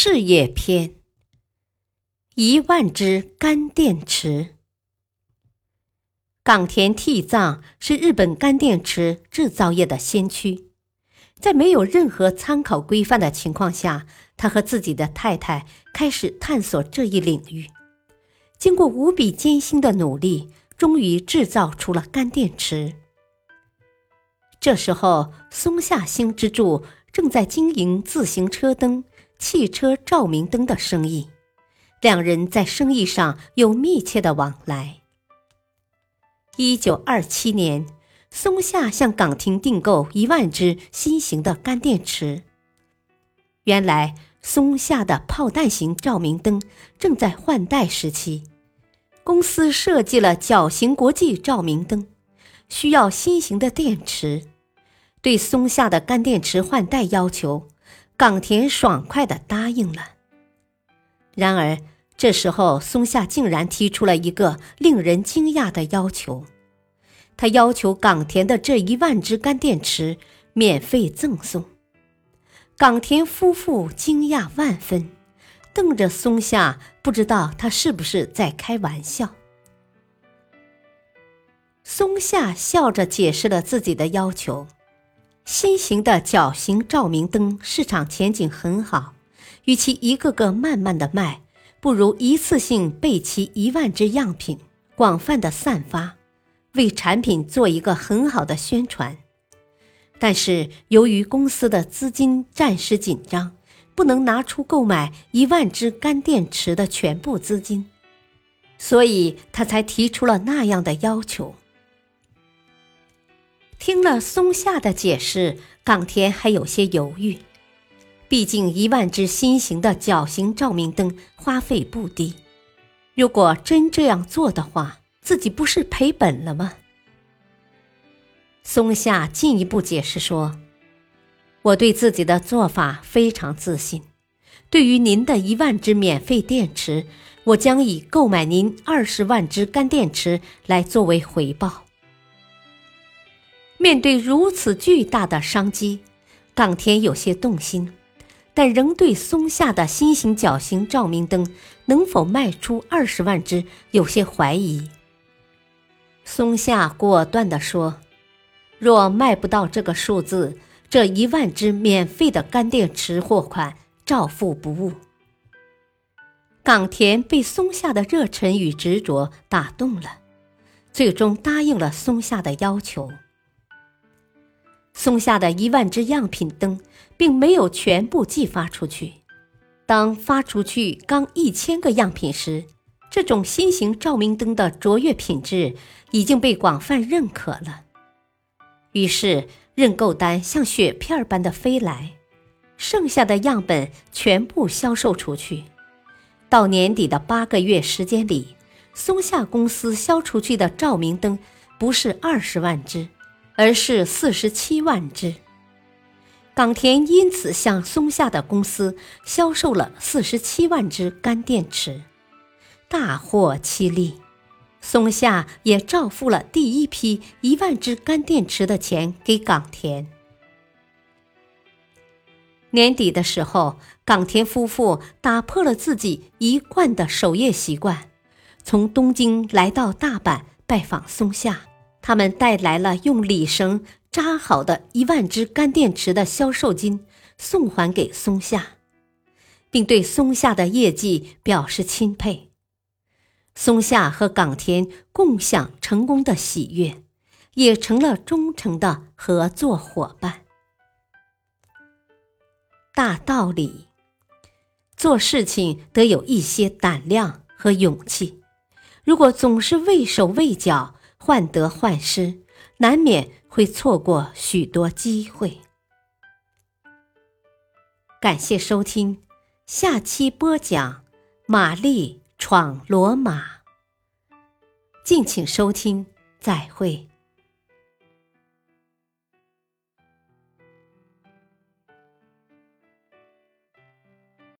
事业篇：一万只干电池。冈田替藏是日本干电池制造业的先驱，在没有任何参考规范的情况下，他和自己的太太开始探索这一领域。经过无比艰辛的努力，终于制造出了干电池。这时候，松下幸之助正在经营自行车灯。汽车照明灯的生意，两人在生意上有密切的往来。一九二七年，松下向岗亭订购一万只新型的干电池。原来，松下的炮弹型照明灯正在换代时期，公司设计了角形国际照明灯，需要新型的电池。对松下的干电池换代要求。冈田爽快的答应了。然而，这时候松下竟然提出了一个令人惊讶的要求：他要求冈田的这一万只干电池免费赠送。冈田夫妇惊讶万分，瞪着松下，不知道他是不是在开玩笑。松下笑着解释了自己的要求。新型的角形照明灯市场前景很好，与其一个个慢慢的卖，不如一次性备齐一万只样品，广泛的散发，为产品做一个很好的宣传。但是由于公司的资金暂时紧张，不能拿出购买一万只干电池的全部资金，所以他才提出了那样的要求。听了松下的解释，冈田还有些犹豫。毕竟一万只新型的角形照明灯花费不低，如果真这样做的话，自己不是赔本了吗？松下进一步解释说：“我对自己的做法非常自信。对于您的一万只免费电池，我将以购买您二十万只干电池来作为回报。”面对如此巨大的商机，冈田有些动心，但仍对松下的新型角形照明灯能否卖出二十万只有些怀疑。松下果断地说：“若卖不到这个数字，这一万只免费的干电池货款照付不误。”冈田被松下的热忱与执着打动了，最终答应了松下的要求。松下的一万只样品灯并没有全部寄发出去。当发出去刚一千个样品时，这种新型照明灯的卓越品质已经被广泛认可了。于是认购单像雪片般的飞来，剩下的样本全部销售出去。到年底的八个月时间里，松下公司销出去的照明灯不是二十万只。而是四十七万只。冈田因此向松下的公司销售了四十七万只干电池，大获其利。松下也照付了第一批一万只干电池的钱给冈田。年底的时候，冈田夫妇打破了自己一贯的守夜习惯，从东京来到大阪拜访松下。他们带来了用礼绳扎好的一万只干电池的销售金，送还给松下，并对松下的业绩表示钦佩。松下和冈田共享成功的喜悦，也成了忠诚的合作伙伴。大道理，做事情得有一些胆量和勇气。如果总是畏手畏脚，患得患失，难免会错过许多机会。感谢收听，下期播讲：玛丽闯罗马。敬请收听，再会。